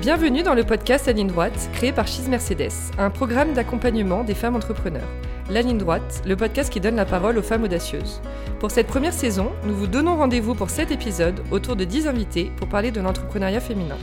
Bienvenue dans le podcast La Ligne Droite, créé par Cheese Mercedes, un programme d'accompagnement des femmes entrepreneurs. La Ligne Droite, le podcast qui donne la parole aux femmes audacieuses. Pour cette première saison, nous vous donnons rendez-vous pour 7 épisodes autour de 10 invités pour parler de l'entrepreneuriat féminin.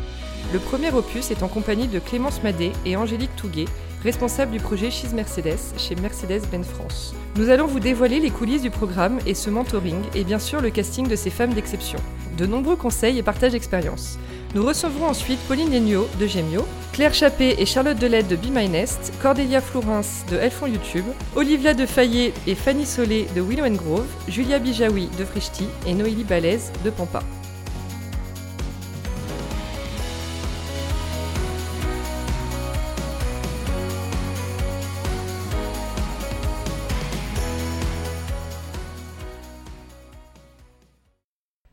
Le premier opus est en compagnie de Clémence Madé et Angélique Touguet, responsables du projet Cheese Mercedes chez Mercedes-Benz France. Nous allons vous dévoiler les coulisses du programme et ce mentoring, et bien sûr le casting de ces femmes d'exception. De nombreux conseils et partages d'expériences. Nous recevrons ensuite Pauline Legnaud de Gemio, Claire Chappé et Charlotte Delette de Be My Nest, Cordélia Florence de Elfon YouTube, Olivia de Fayet et Fanny Solé de Willow Grove, Julia Bijawi de Frichti et Noélie Balèze de Pampa.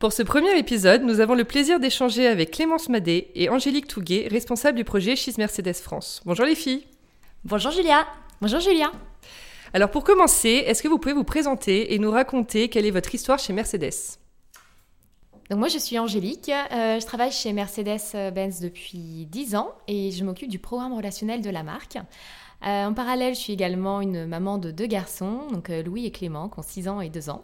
Pour ce premier épisode, nous avons le plaisir d'échanger avec Clémence Madé et Angélique Touguet, responsables du projet Cheese Mercedes France. Bonjour les filles. Bonjour Julia. Bonjour Julia. Alors pour commencer, est-ce que vous pouvez vous présenter et nous raconter quelle est votre histoire chez Mercedes? Donc moi je suis Angélique, euh, je travaille chez Mercedes-Benz depuis 10 ans et je m'occupe du programme relationnel de la marque. Euh, en parallèle, je suis également une maman de deux garçons, donc euh, Louis et Clément, qui ont 6 ans et 2 ans.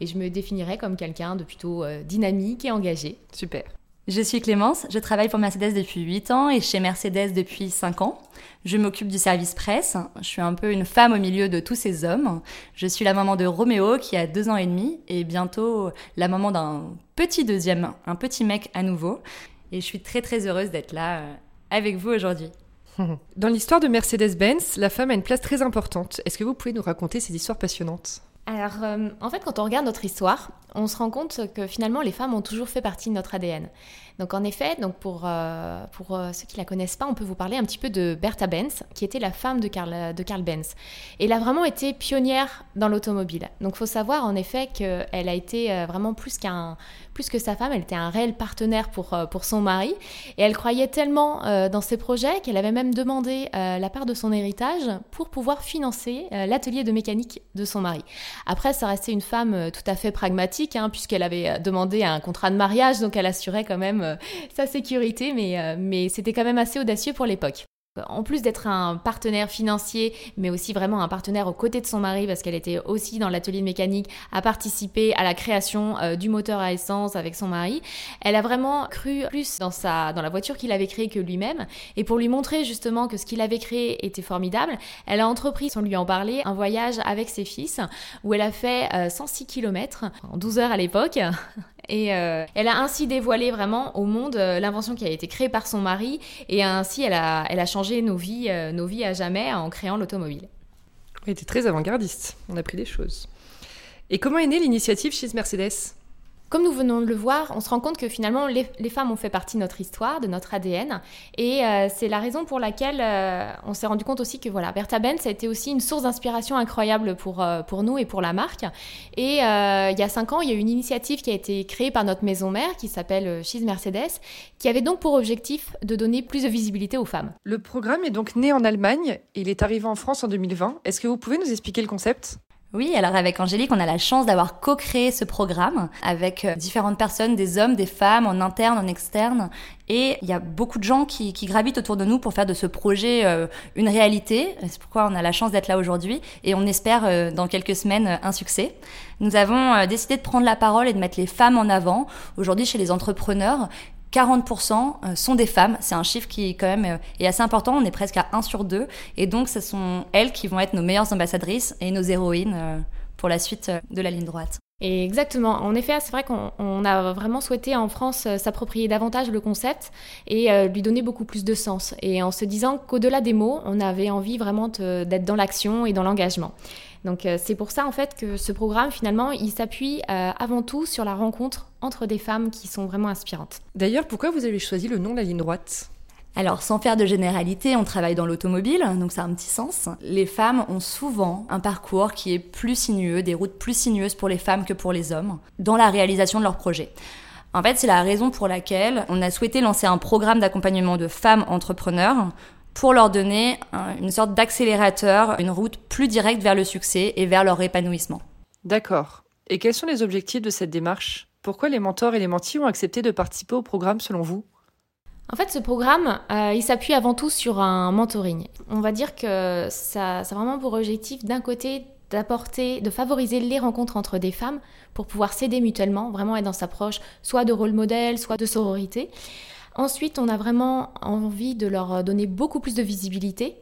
Et je me définirais comme quelqu'un de plutôt euh, dynamique et engagé. Super. Je suis Clémence, je travaille pour Mercedes depuis 8 ans et chez Mercedes depuis 5 ans. Je m'occupe du service presse, je suis un peu une femme au milieu de tous ces hommes. Je suis la maman de Roméo qui a 2 ans et demi et bientôt la maman d'un petit deuxième, un petit mec à nouveau. Et je suis très très heureuse d'être là avec vous aujourd'hui. Dans l'histoire de Mercedes-Benz, la femme a une place très importante. Est-ce que vous pouvez nous raconter ces histoires passionnantes? Alors, euh, en fait, quand on regarde notre histoire, on se rend compte que finalement, les femmes ont toujours fait partie de notre ADN. Donc, en effet, donc pour, euh, pour euh, ceux qui la connaissent pas, on peut vous parler un petit peu de Bertha Benz, qui était la femme de Karl, de Benz. Elle a vraiment été pionnière dans l'automobile. Donc, faut savoir, en effet, qu'elle a été vraiment plus qu'un plus que sa femme, elle était un réel partenaire pour, euh, pour son mari. Et elle croyait tellement euh, dans ses projets qu'elle avait même demandé euh, la part de son héritage pour pouvoir financer l'atelier de mécanique de son mari. Après, ça restait une femme tout à fait pragmatique, hein, puisqu'elle avait demandé un contrat de mariage, donc elle assurait quand même sa sécurité, mais, mais c'était quand même assez audacieux pour l'époque. En plus d'être un partenaire financier, mais aussi vraiment un partenaire aux côtés de son mari, parce qu'elle était aussi dans l'atelier de mécanique à participer à la création euh, du moteur à essence avec son mari, elle a vraiment cru plus dans, sa, dans la voiture qu'il avait créée que lui-même. Et pour lui montrer justement que ce qu'il avait créé était formidable, elle a entrepris, sans lui en parler, un voyage avec ses fils, où elle a fait 106 euh, km en 12 heures à l'époque. Et euh, elle a ainsi dévoilé vraiment au monde euh, l'invention qui a été créée par son mari. Et ainsi, elle a, elle a changé nos vies, euh, nos vies à jamais en créant l'automobile. Elle était très avant-gardiste. On a appris des choses. Et comment est née l'initiative chez Mercedes? Comme nous venons de le voir, on se rend compte que finalement les, femmes ont fait partie de notre histoire, de notre ADN, et euh, c'est la raison pour laquelle euh, on s'est rendu compte aussi que voilà, Bertha Benz a été aussi une source d'inspiration incroyable pour, euh, pour nous et pour la marque. Et il y a cinq ans, il y a eu une initiative qui a été créée par notre maison mère qui s'appelle Cheese Mercedes, qui avait donc pour objectif de donner plus de visibilité aux femmes. Le programme est donc né en Allemagne il est arrivé en France en 2020. Est-ce que vous pouvez nous expliquer le concept? Oui, alors avec Angélique, on a la chance d'avoir co-créé ce programme avec euh, différentes personnes, des hommes, des femmes, en interne, en externe. Et il y a beaucoup de gens qui, gravitent autour de nous pour faire de ce projet euh, une réalité. C'est pourquoi on a la chance d'être là aujourd'hui et on espère euh, dans quelques semaines un succès. Nous avons décidé de prendre la parole et de mettre les femmes en avant aujourd'hui chez les entrepreneurs 40% euh, sont des femmes. C'est un chiffre qui quand même euh, assez important. On est presque à 1 sur 2. Et donc, ce sont elles qui vont être nos meilleures ambassadrices et nos héroïnes euh, pour la suite de la ligne droite. Et exactement. En effet, c'est vrai qu'on a vraiment souhaité en France s'approprier davantage le concept et lui donner beaucoup plus de sens. Et en se disant qu'au-delà des mots, on avait envie vraiment d'être dans l'action et dans l'engagement. Donc euh, c'est pour ça en fait que ce programme finalement il s'appuie euh, avant tout sur la rencontre entre des femmes qui sont vraiment inspirantes. D'ailleurs pourquoi vous avez choisi le nom La Ligne Droite? Alors, sans faire de généralité, on travaille dans l'automobile, donc ça a un petit sens. Les femmes ont souvent un parcours qui est plus sinueux, des routes plus sinueuses pour les femmes que pour les hommes, dans la réalisation de leurs projets. En fait, c'est la raison pour laquelle on a souhaité lancer un programme d'accompagnement de femmes entrepreneurs pour leur donner une sorte d'accélérateur, une route plus directe vers le succès et vers leur épanouissement. D'accord. Et quels sont les objectifs de cette démarche? Pourquoi les mentors et les mentis ont accepté de participer au programme selon vous? En fait, ce programme, euh, il s'appuie avant tout sur un mentoring. On va dire que ça, ça a vraiment pour objectif, d'un côté, d'apporter, de favoriser les rencontres entre des femmes pour pouvoir s'aider mutuellement, vraiment être dans sa proche, soit de rôle modèle, soit de sororité. Ensuite, on a vraiment envie de leur donner beaucoup plus de visibilité.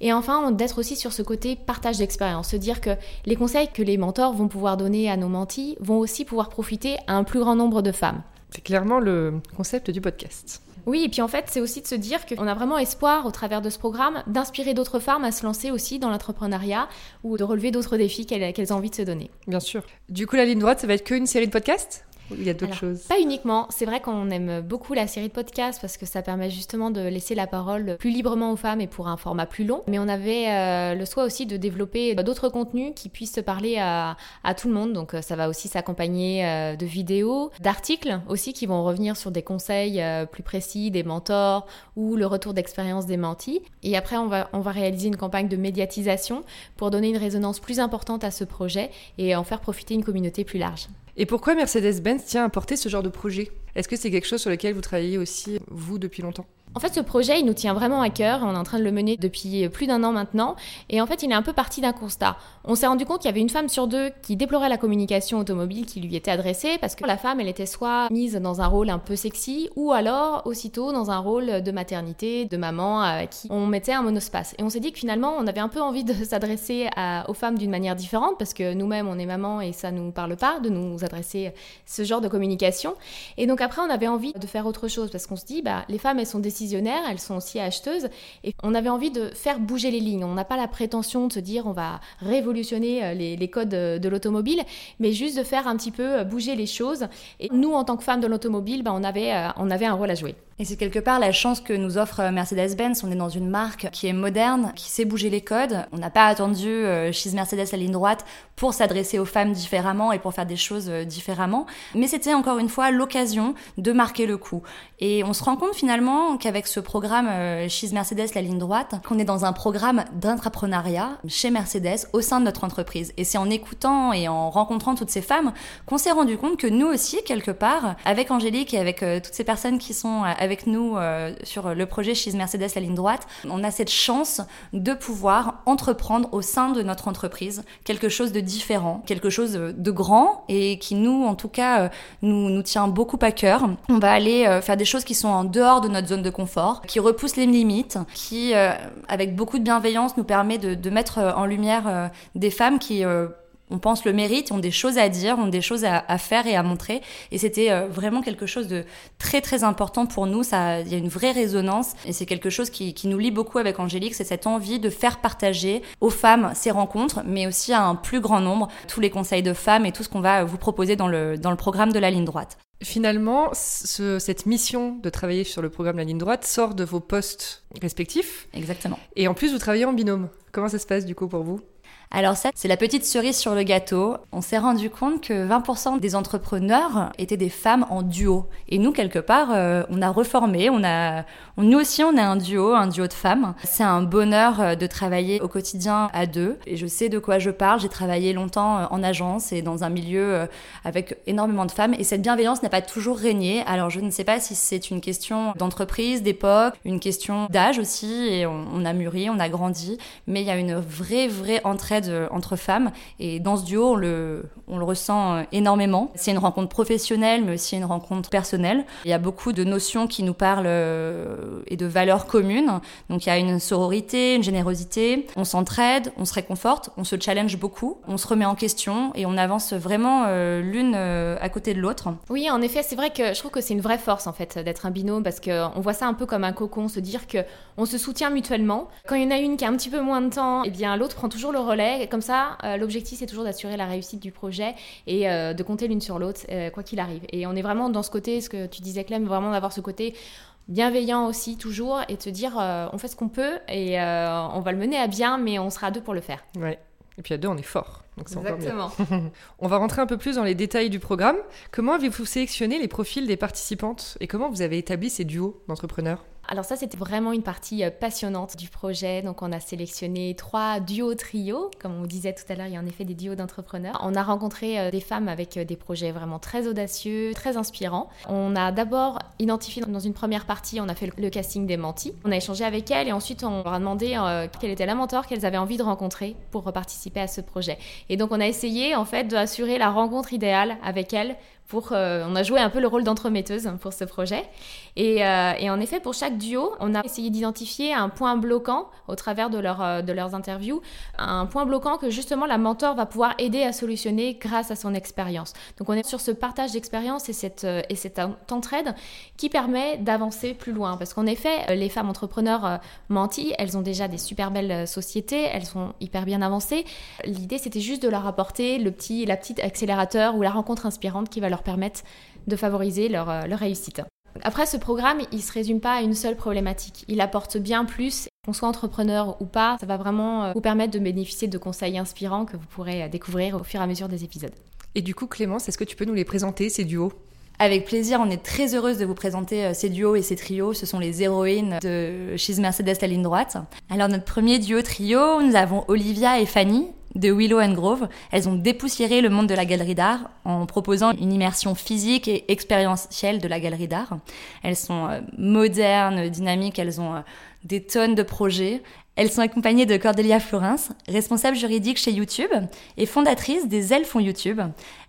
Et enfin, d'être aussi sur ce côté partage d'expérience, se dire que les conseils que les mentors vont pouvoir donner à nos mentis vont aussi pouvoir profiter à un plus grand nombre de femmes. C'est clairement le concept du podcast. Oui, et puis en fait, c'est aussi de se dire qu'on a vraiment espoir au travers de ce programme d'inspirer d'autres femmes à se lancer aussi dans l'entrepreneuriat ou de relever d'autres défis qu'elles ont envie de se donner. Bien sûr. Du coup, la ligne droite, ça va être qu'une série de podcasts? Il y a d'autres choses Pas uniquement. C'est vrai qu'on aime beaucoup la série de podcasts parce que ça permet justement de laisser la parole plus librement aux femmes et pour un format plus long. Mais on avait euh, le souhait aussi de développer d'autres contenus qui puissent parler à, tout le monde. Donc euh, ça va aussi s'accompagner euh, de vidéos, d'articles aussi qui vont revenir sur des conseils plus précis des mentors ou le retour d'expérience des mentis. Et après, on va, on va réaliser une campagne de médiatisation pour donner une résonance plus importante à ce projet et en faire profiter une communauté plus large. Et pourquoi Mercedes-Benz tient à porter ce genre de projet? Est-ce que c'est quelque chose sur lequel vous travaillez aussi, vous, depuis longtemps? En fait, ce projet, il nous tient vraiment à cœur. On est en train de le mener depuis plus d'un an maintenant. Et en fait, il est un peu parti d'un constat. On s'est rendu compte qu'il y avait une femme sur deux qui déplorait la communication automobile qui lui était adressée parce que la femme, elle était soit mise dans un rôle un peu sexy ou alors aussitôt dans un rôle de maternité, de maman à qui on mettait un monospace. Et on s'est dit que finalement, on avait un peu envie de s'adresser aux femmes d'une manière différente parce que nous-mêmes, on est maman et ça nous parle pas de nous adresser ce genre de communication. Et donc après, on avait envie de faire autre chose parce qu'on se dit, bah, les femmes, elles sont elles sont aussi acheteuses. Et on avait envie de faire bouger les lignes. On n'a pas la prétention de se dire on va révolutionner euh, les, codes de l'automobile, mais juste de faire un petit peu euh, bouger les choses. Et nous, en tant que femmes de l'automobile, ben, on, avait, euh, on avait un rôle à jouer. Et c'est quelque part la chance que nous offre Mercedes-Benz. On est dans une marque qui est moderne, qui sait bouger les codes. On n'a pas attendu euh, chez Mercedes la ligne droite pour s'adresser aux femmes différemment et pour faire des choses euh, différemment. Mais c'était encore une fois l'occasion de marquer le coup. Et on se rend compte finalement qu'avec ce programme euh, chez Mercedes la ligne droite, qu'on est dans un programme d'entrepreneuriat chez Mercedes au sein de notre entreprise. Et c'est en écoutant et en rencontrant toutes ces femmes qu'on s'est rendu compte que nous aussi, quelque part, avec Angélique et avec toutes ces personnes qui sont avec nous euh, sur le projet chez Mercedes la ligne droite, on a cette chance de pouvoir entreprendre au sein de notre entreprise quelque chose de différent, quelque chose de grand et qui nous, en tout cas, euh, nous, tient beaucoup à cœur. On va aller euh, faire des choses qui sont en dehors de notre zone de confort, qui repoussent les limites, qui, avec beaucoup de bienveillance, nous permet de, de mettre en lumière des femmes qui on pense le mérite, ont des choses à dire, ont des choses à, faire et à montrer. Et c'était euh, vraiment quelque chose de très très important pour nous. Ça, il y a une vraie résonance et c'est quelque chose qui, nous lie beaucoup avec Angélique. C'est cette envie de faire partager aux femmes ces rencontres, mais aussi à un plus grand nombre tous les conseils de femmes et tout ce qu'on va vous proposer dans le, dans le programme de la ligne droite. Finalement, cette mission de travailler sur le programme La Ligne Droite sort de vos postes respectifs. Exactement. Et en plus, vous travaillez en binôme. Comment ça se passe du coup pour vous? Alors ça, c'est la petite cerise sur le gâteau. On s'est rendu compte que 20% des entrepreneurs étaient des femmes en duo. Et nous, quelque part, euh, on a reformé, on a, nous aussi, on est un duo, un duo de femmes. C'est un bonheur euh, de travailler au quotidien à deux. Et je sais de quoi je parle. J'ai travaillé longtemps euh, en agence et dans un milieu avec énormément de femmes. Et cette bienveillance n'a pas toujours régné. Alors je ne sais pas si c'est une question d'entreprise, d'époque, une question d'âge aussi. Et on, on a mûri, on a grandi. Mais il y a une vraie, vraie entraide entre femmes. Et dans ce duo, on le, ressent euh, énormément. C'est une rencontre professionnelle, mais aussi une rencontre personnelle. Il y a beaucoup de notions qui nous parlent euh, et de valeurs communes. Donc il y a une sororité, une générosité. On s'entraide, on se réconforte, on se challenge beaucoup, on se remet en question et on avance vraiment euh, l'une à côté de l'autre. Oui, en effet, c'est vrai que je trouve que c'est une vraie force en fait d'être un binôme parce qu'on voit ça un peu comme un cocon, se dire que on se soutient mutuellement. Quand il y en a une qui a un petit peu moins de temps, eh bien l'autre prend toujours le relais comme ça, euh, l'objectif, c'est toujours d'assurer la réussite du projet et euh, de compter l'une sur l'autre, euh, quoi qu'il arrive. Et on est vraiment dans ce côté, ce que tu disais, Clem, vraiment d'avoir ce côté bienveillant aussi toujours et de se dire on fait ce qu'on peut et on va le mener à bien mais on sera deux pour le faire. Ouais. Et puis à deux, on est fort. Donc. Exactement. On va rentrer un peu plus dans les détails du programme. Comment avez-vous sélectionné les profils des participantes et comment vous avez établi ces duos d'entrepreneurs? Alors ça, c'était vraiment une partie euh, passionnante du projet. Donc on a sélectionné trois duos trios. Comme on disait tout à l'heure, il y a en effet des duos d'entrepreneurs. On a rencontré euh, des femmes avec euh, des projets vraiment très audacieux, très inspirants. On a d'abord identifié dans une première partie, on a fait le- casting des mentis. On a échangé avec elles et ensuite on leur a demandé quelle était la mentor qu'elles avaient envie de rencontrer pour participer à ce projet. Et donc on a essayé en fait d'assurer la rencontre idéale avec elles euh, on a joué un peu le rôle d'entremetteuse pour ce projet. Et, euh, et en effet, pour chaque duo, on a essayé d'identifier un point bloquant au travers euh, de leurs interviews, un point bloquant que justement la mentor va pouvoir aider à solutionner grâce à son expérience. Donc on est sur ce partage d'expérience et cette, et entraide qui permet d'avancer plus loin. Parce qu'en effet, les femmes entrepreneurs menties, elles ont déjà des super belles sociétés, elles sont hyper bien avancées. L'idée, c'était juste de leur apporter le petit, la petite accélérateur ou la rencontre inspirante qui va leur permettre de favoriser leur, euh, leur réussite. Après, ce programme, il se résume pas à une seule problématique. Il apporte bien plus. Qu'on soit entrepreneur ou pas, ça va vraiment euh, vous permettre de bénéficier de conseils inspirants que vous pourrez euh, découvrir au fur et à mesure des épisodes. Et du coup, Clémence, est-ce que tu peux nous les présenter, ces duos? Avec plaisir, on est très heureuse de vous présenter ces duos et ces trios. Ce sont les héroïnes de She's Mercedes, la ligne droite. Alors, notre premier duo trio, nous avons Olivia et Fanny de Willow and Grove. Elles ont dépoussiéré le monde de la galerie d'art en proposant une immersion physique et expérientielle de la galerie d'art. Elles sont euh, modernes, dynamiques, elles ont euh, des tonnes de projets. Elles sont accompagnées de Cordelia Florence, responsable juridique chez YouTube et fondatrice des Elles font YouTube.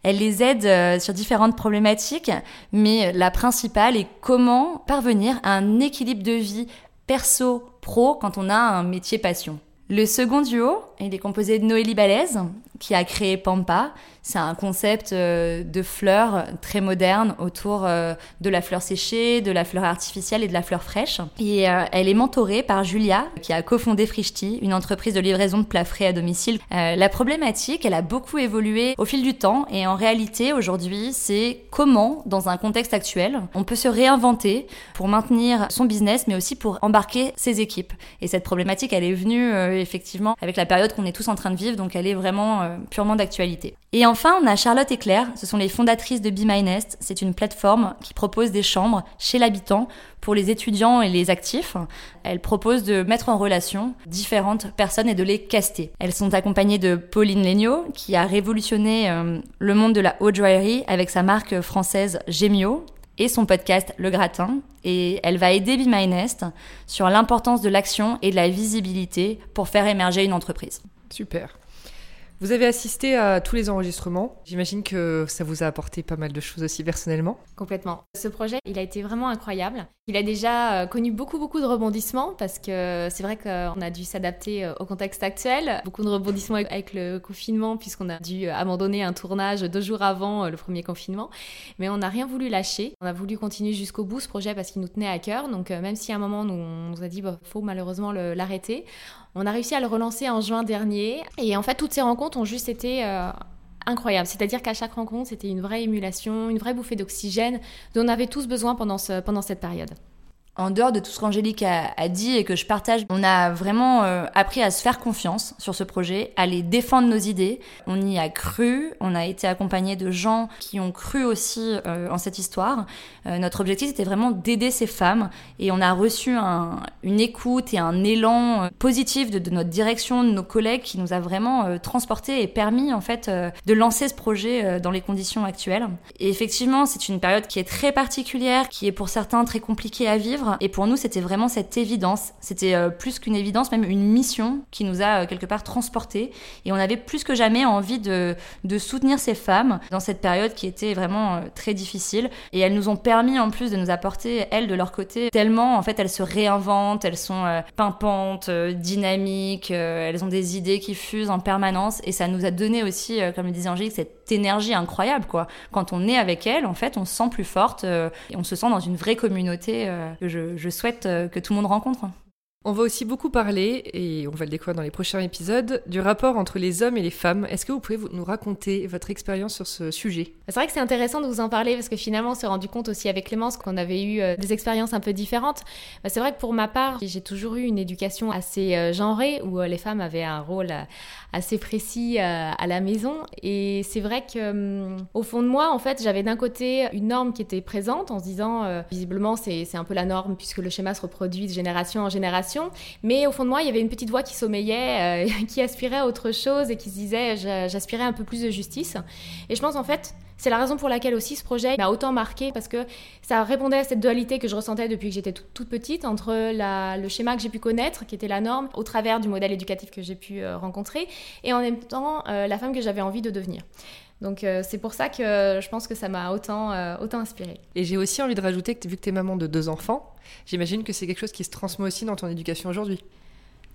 Elle les aide euh, sur différentes problématiques, mais la principale est comment parvenir à un équilibre de vie perso-pro quand on a un métier passion. Le second duo, il est composé de Noélie Balèze, qui a créé Pampa. C'est un concept euh, de fleurs très moderne autour euh, de la fleur séchée, de la fleur artificielle et de la fleur fraîche. Et euh, elle est mentorée par Julia, qui a cofondé Frishti, une entreprise de livraison de plats frais à domicile. La problématique, elle a beaucoup évolué au fil du temps et en réalité, aujourd'hui, c'est comment, dans un contexte actuel, on peut se réinventer pour maintenir son business, mais aussi pour embarquer ses équipes. Et cette problématique, elle est venue euh, effectivement avec la période qu'on est tous en train de vivre, donc elle est vraiment euh, purement d'actualité. Enfin, on a Charlotte et Claire, ce sont les fondatrices de Be My Nest. C'est une plateforme qui propose des chambres chez l'habitant pour les étudiants et les actifs. Elles proposent de mettre en relation différentes personnes et de les caster. Elles sont accompagnées de Pauline Legnaud, qui a révolutionné euh, le monde de la haute joaillerie avec sa marque française Gemio et son podcast Le Gratin. Et elle va aider Be My Nest sur l'importance de l'action et de la visibilité pour faire émerger une entreprise. Super. Vous avez assisté à tous les enregistrements. J'imagine que ça vous a apporté pas mal de choses aussi personnellement. Complètement. Ce projet, il a été vraiment incroyable. Il a déjà euh, connu beaucoup, beaucoup de rebondissements parce que c'est vrai qu'on a dû s'adapter euh, au contexte actuel. Beaucoup de rebondissements avec- le confinement puisqu'on a dû abandonner un tournage deux jours avant euh, le premier confinement. Mais on n'a rien voulu lâcher. On a voulu continuer jusqu'au bout ce projet parce qu'il nous tenait à cœur. Donc même si à un moment on nous a dit bah, faut malheureusement l'arrêter, on a réussi à le relancer en juin dernier. Et en fait, toutes ces rencontres ont juste été euh, incroyables. C'est-à-dire qu'à chaque rencontre, c'était une vraie émulation, une vraie bouffée d'oxygène dont on avait tous besoin pendant, ce, pendant cette période. En dehors de tout ce qu'Angélique a, a dit et que je partage, on a vraiment euh, appris à se faire confiance sur ce projet, à les défendre nos idées. On y a cru, on a été accompagné de gens qui ont cru aussi euh, en cette histoire. Euh, notre objectif, c'était vraiment d'aider ces femmes et on a reçu un- une écoute et un élan euh, positif de, de notre direction, de nos collègues qui nous a vraiment euh, transporté et permis en fait euh, de lancer ce projet dans les conditions actuelles. Et effectivement, c'est une période qui est très particulière, qui est pour certains très compliquée à vivre. Et pour nous, c'était vraiment cette évidence. C'était euh, plus qu'une évidence, même une mission qui nous a euh, quelque part transportés. Et on avait plus que jamais envie de, soutenir ces femmes dans cette période qui était vraiment euh, très difficile. Et elles nous ont permis en plus de nous apporter, elles de leur côté, tellement en fait elles se réinventent, elles sont pimpantes, dynamiques, elles ont des idées qui fusent en permanence. Et ça nous a donné aussi, comme le disait Angélique, cette énergie incroyable. Quand on est avec elles, en fait, on se sent plus forte et on se sent dans une vraie communauté que je, je souhaite euh, que tout le monde rencontre. On va aussi beaucoup parler, et on va le découvrir dans les prochains épisodes, du rapport entre les hommes et les femmes. Est-ce que vous pouvez nous raconter votre expérience sur ce sujet? C'est vrai que c'est intéressant de vous en parler parce que finalement on s'est rendu compte aussi avec Clémence qu'on avait eu euh, des expériences un peu différentes. Bah, c'est vrai que pour ma part, j'ai toujours eu une éducation assez euh, genrée où euh, les femmes avaient un rôle assez précis à la maison. Et c'est vrai que hum, fond de moi, en fait, j'avais d'un côté une norme qui était présente en se disant, visiblement c'est un peu la norme puisque le schéma se reproduit de génération en génération mais au fond de moi, il y avait une petite voix qui sommeillait, euh, qui aspirait à autre chose et qui se disait j'aspirais un peu plus de justice. Et je pense en fait, c'est la raison pour laquelle aussi ce projet m'a autant marqué parce que ça répondait à cette dualité que je ressentais depuis que j'étais toute, petite entre le schéma que j'ai pu connaître, qui était la norme, au travers du modèle éducatif que j'ai pu euh, rencontrer, et en même temps euh, la femme que j'avais envie de devenir. Donc c'est pour ça que je pense que ça m'a autant, autant inspiré. Et j'ai aussi envie de rajouter que vu que tu es maman de deux enfants, J'imagine que c'est quelque chose qui se transmet aussi dans ton éducation aujourd'hui.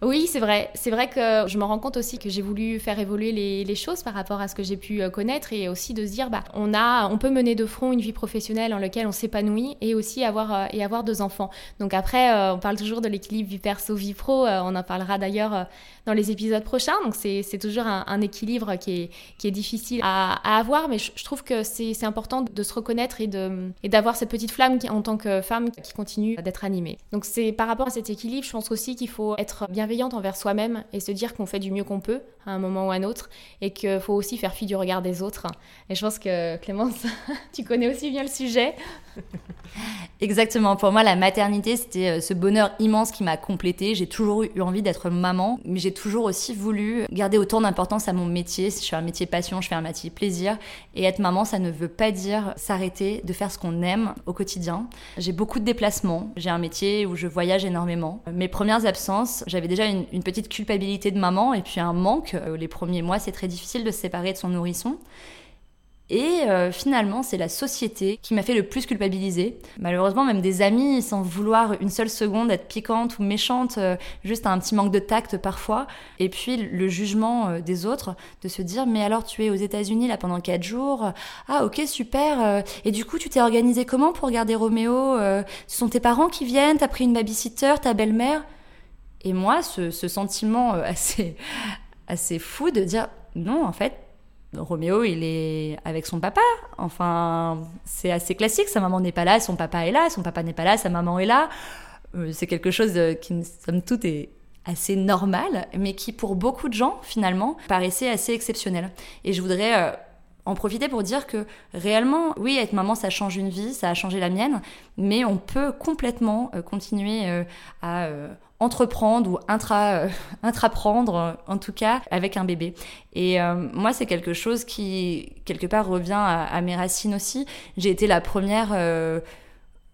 Oui, c'est vrai. C'est vrai que je me rends compte aussi que j'ai voulu faire évoluer les, choses par rapport à ce que j'ai pu euh, connaître et aussi de se dire, bah, on a, on peut mener de front une vie professionnelle dans laquelle on s'épanouit et aussi avoir euh, et avoir deux enfants. Donc après, euh, on parle toujours de l'équilibre vie perso vie pro. on en parlera d'ailleurs dans les épisodes prochains. Donc c'est toujours un, équilibre qui est, qui est difficile à, avoir, mais je, trouve que c'est important de se reconnaître et d'avoir et cette petite flamme en tant que femme qui continue d'être animée. Donc c'est par rapport à cet équilibre, je pense aussi qu'il faut être envers soi-même et se dire qu'on fait du mieux qu'on peut à un moment ou à un autre et qu'il faut aussi faire fi du regard des autres. Et je pense que Clémence, tu connais aussi bien le sujet. Exactement. Pour moi, la maternité, c'était euh, ce bonheur immense qui m'a complétée. J'ai toujours eu envie d'être maman, mais j'ai toujours aussi voulu garder autant d'importance à mon métier. Je fais un métier passion, je fais un métier plaisir. Et être maman, ça ne veut pas dire s'arrêter de faire ce qu'on aime au quotidien. J'ai beaucoup de déplacements. J'ai un métier où je voyage énormément. Mes premières absences, j'avais déjà une, petite culpabilité de maman et puis un manque. Euh, les premiers mois, c'est très difficile de se séparer de son nourrisson. Et euh, finalement, c'est la société qui m'a fait le plus culpabiliser. Malheureusement, même des amis, sans vouloir une seule seconde être piquante ou méchante, euh, juste un petit manque de tact parfois. Et puis le jugement des autres, de se dire mais alors tu es aux États-Unis là pendant quatre jours? Ah ok super. et du coup, tu t'es organisé comment pour garder Roméo Ce sont tes parents qui viennent? T'as pris une babysitter? Ta belle-mère? Et moi, ce, sentiment assez assez fou de dire non en fait Roméo, il est avec son papa. Enfin, c'est assez classique. Sa maman n'est pas là, son papa est là. Son papa n'est pas là, sa maman est là. Euh, c'est quelque chose qui, somme toute, est assez normal, mais qui, pour beaucoup de gens, finalement, paraissait assez exceptionnel. Et je voudrais euh, en profiter pour dire que réellement, oui, être maman, ça change une vie, ça a changé la mienne, mais on peut complètement euh, continuer à entreprendre ou intra, euh, intraprendre, en tout cas, avec un bébé. Et euh, moi, c'est quelque chose qui, quelque part, revient à, mes racines aussi. J'ai été la première... Euh,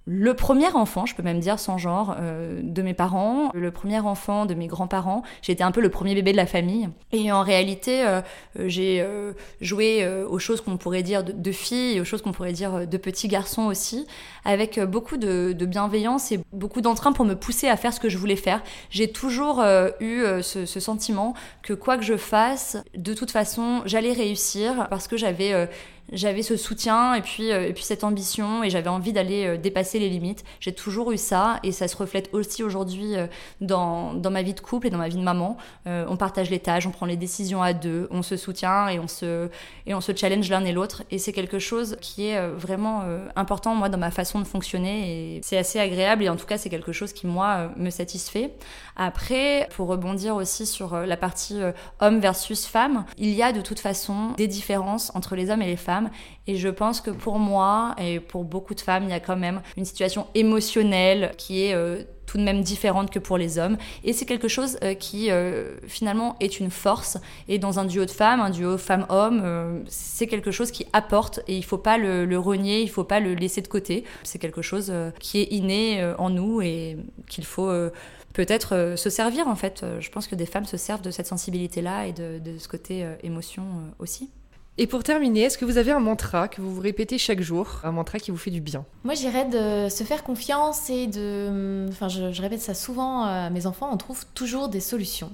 le premier enfant, je peux même dire sans genre, euh, de mes parents, le premier enfant de mes grands-parents. Été un peu le premier bébé de la famille. Et en réalité, euh, j'ai euh, joué aux choses qu'on pourrait dire de, filles aux choses qu'on pourrait dire de petits garçons aussi, avec beaucoup de, bienveillance et beaucoup d'entrain pour me pousser à faire ce que je voulais faire. J'ai toujours eu ce, ce, sentiment que quoi que je fasse, de toute façon, j'allais réussir parce que j'avais j'avais ce soutien et puis, euh, et puis cette ambition et j'avais envie d'aller euh, dépasser les limites. J'ai toujours eu ça et ça se reflète aussi aujourd'hui euh, dans, dans, ma vie de couple et dans ma vie de maman. on partage les tâches, on prend les décisions à deux, on se soutient et on se, et on se challenge l'un et l'autre. Et c'est quelque chose qui est vraiment important, moi, dans ma façon de fonctionner et c'est assez agréable et en tout cas, c'est quelque chose qui, moi, me satisfait. Après, pour rebondir aussi sur la partie homme versus femme, il y a de toute façon des différences entre les hommes et les femmes et je pense que pour moi et pour beaucoup de femmes, il y a quand même une situation émotionnelle qui est euh, tout de même différente que pour les hommes. Et c'est quelque chose euh, qui euh, finalement est une force. Et dans un duo de femmes, un duo femme-homme, c'est quelque chose qui apporte et il faut pas le, renier, il faut pas le laisser de côté. C'est quelque chose qui est inné en nous et qu'il faut peut-être se servir en fait. Je pense que des femmes se servent de cette sensibilité-là et de ce côté émotion aussi. Et pour terminer, est-ce que vous avez un mantra que vous vous répétez chaque jour, un mantra qui vous fait du bien? Moi, j'irais de se faire confiance et de... Enfin, je, répète ça souvent à mes enfants, on trouve toujours des solutions.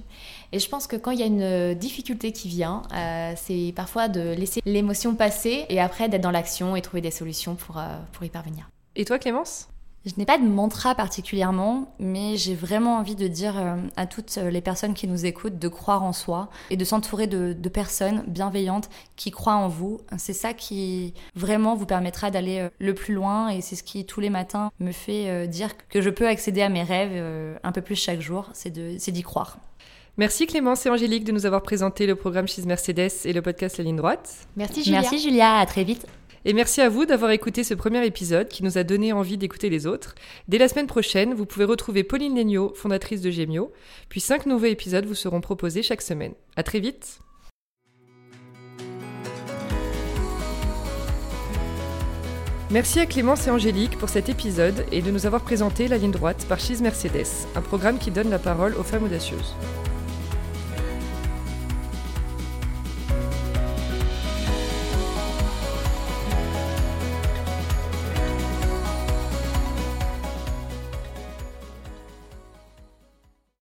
Et je pense que quand il y a une difficulté qui vient, euh, c'est parfois de laisser l'émotion passer et après d'être dans l'action et trouver des solutions pour, euh, pour y parvenir. Et toi, Clémence? Je n'ai pas de mantra particulièrement, mais j'ai vraiment envie de dire euh, à toutes les personnes qui nous écoutent de croire en soi et de s'entourer de, personnes bienveillantes qui croient en vous. C'est ça qui vraiment vous permettra d'aller euh, le plus loin et c'est ce qui tous les matins me fait euh, dire que je peux accéder à mes rêves un peu plus chaque jour, c'est d'y croire. Merci Clémence et Angélique de nous avoir présenté le programme Chez Mercedes et le podcast La Ligne Droite. Merci Julia. Merci Julia, à très vite. Et merci à vous d'avoir écouté ce premier épisode qui nous a donné envie d'écouter les autres. Dès la semaine prochaine, vous pouvez retrouver Pauline Legnaud, fondatrice de Gemio. Puis cinq nouveaux épisodes vous seront proposés chaque semaine. À très vite! Merci à Clémence et Angélique pour cet épisode et de nous avoir présenté La ligne droite par Chise Mercedes, un programme qui donne la parole aux femmes audacieuses.